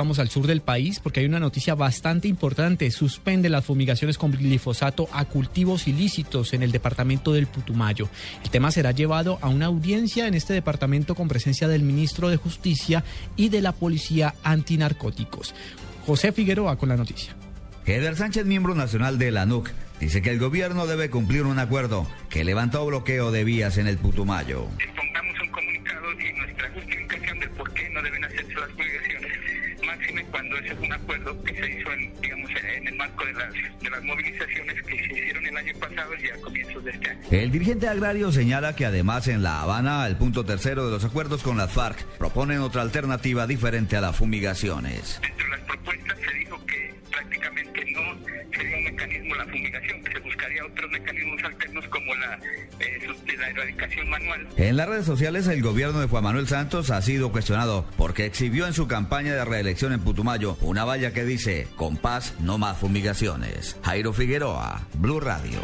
Vamos al sur del país porque hay una noticia bastante importante. Suspende las fumigaciones con glifosato a cultivos ilícitos en el departamento del Putumayo. El tema será llevado a una audiencia en este departamento con presencia del ministro de Justicia y de la Policía Antinarcóticos. José Figueroa con la noticia. Eder Sánchez, miembro nacional de la NUC, dice que el gobierno debe cumplir un acuerdo que levantó bloqueo de vías en el Putumayo. Pongamos un comunicado y nuestra justificación de por qué no deben hacerse las fumigaciones máxime cuando ese es un acuerdo que se hizo en, digamos, en el marco de las, de las movilizaciones que se hicieron el año pasado y a comienzos de este año. El dirigente agrario señala que además en La Habana, el punto tercero de los acuerdos con las FARC proponen otra alternativa diferente a las fumigaciones. Sería un mecanismo la fumigación, que se buscaría otros mecanismos alternos como la, eh, la erradicación manual. En las redes sociales, el gobierno de Juan Manuel Santos ha sido cuestionado porque exhibió en su campaña de reelección en Putumayo una valla que dice, con paz no más fumigaciones. Jairo Figueroa, Blue Radio.